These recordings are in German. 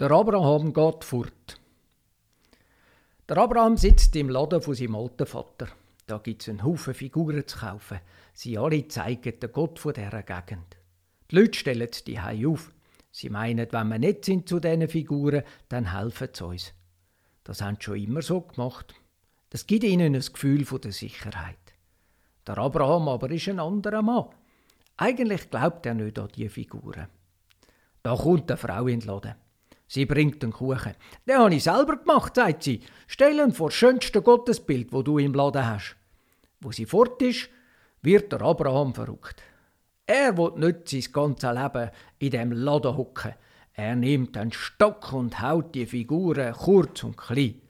Der Abraham geht fort. Der Abraham sitzt im Laden von seinem alten Vater. Da gibt es einen Haufen Figuren zu kaufen. Sie alle zeigen den Gott von dieser Gegend. Die Leute stellen die auf. Sie meinen, wenn wir nicht sind zu diesen Figuren, dann helfen sie uns. Das haben sie schon immer so gemacht. Das gibt ihnen ein Gefühl von der Sicherheit. Der Abraham aber ist ein anderer Mann. Eigentlich glaubt er nicht an diese Figuren. Da kommt eine Frau in den Laden. Sie bringt den Kuchen. Den habe ich selber gemacht, sagt sie. Stellen vor das schönste Gottesbild, wo du im Laden hast. Wo sie fort ist, wird der Abraham verrückt. Er will nicht sein ganzes Leben in dem Laden hocken. Er nimmt einen Stock und haut die Figuren kurz und klein.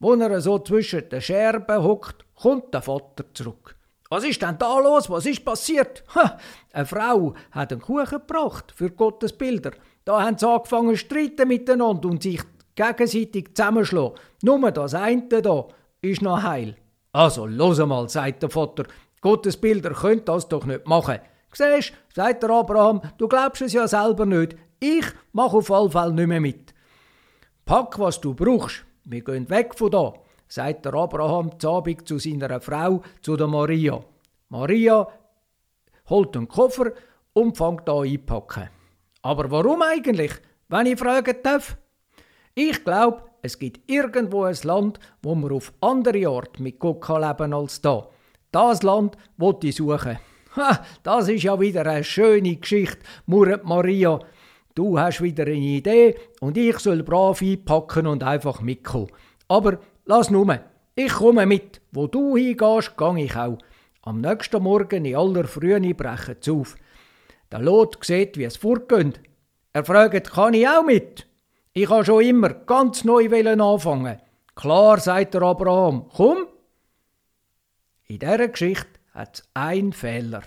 Wo er so zwischen den Scherben hockt, kommt der Vater zurück. Was ist denn da los? Was ist passiert? Ha, eine Frau hat einen Kuchen gebracht für Gottes Bilder. Da haben sie angefangen zu streiten miteinander und sich gegenseitig zusammenschlagen. Nur das eine da ist noch heil. Also, los mal, sagt der Vater, Gottes Bilder könnt das doch nicht machen. Siehst, sagt der Abraham, du glaubst es ja selber nicht. Ich mache auf alle Fälle nicht mehr mit. Pack, was du brauchst. Wir gehen weg von da sagt der Abraham Abend zu seiner Frau, zu der Maria. Maria holt den Koffer und fängt an einpacken. Aber warum eigentlich, wenn ich fragen darf? Ich glaube, es gibt irgendwo ein Land, wo man auf andere Art mit Gott kann leben als da. Das Land wo ich suchen. Ha, das ist ja wieder eine schöne Geschichte, murrt Maria. Du hast wieder eine Idee und ich soll brav einpacken und einfach mitkommen. Aber Lass nur, ich komme mit. Wo du hingehst, gang ich auch. Am nächsten Morgen in aller Frühe brechen sie auf. Der Lot sieht, wie es vorgeht. Er fragt, kann ich auch mit? Ich habe schon immer ganz neu anfangen. Klar, sagt der Abraham, komm. In dieser Geschichte hat es einen Fehler.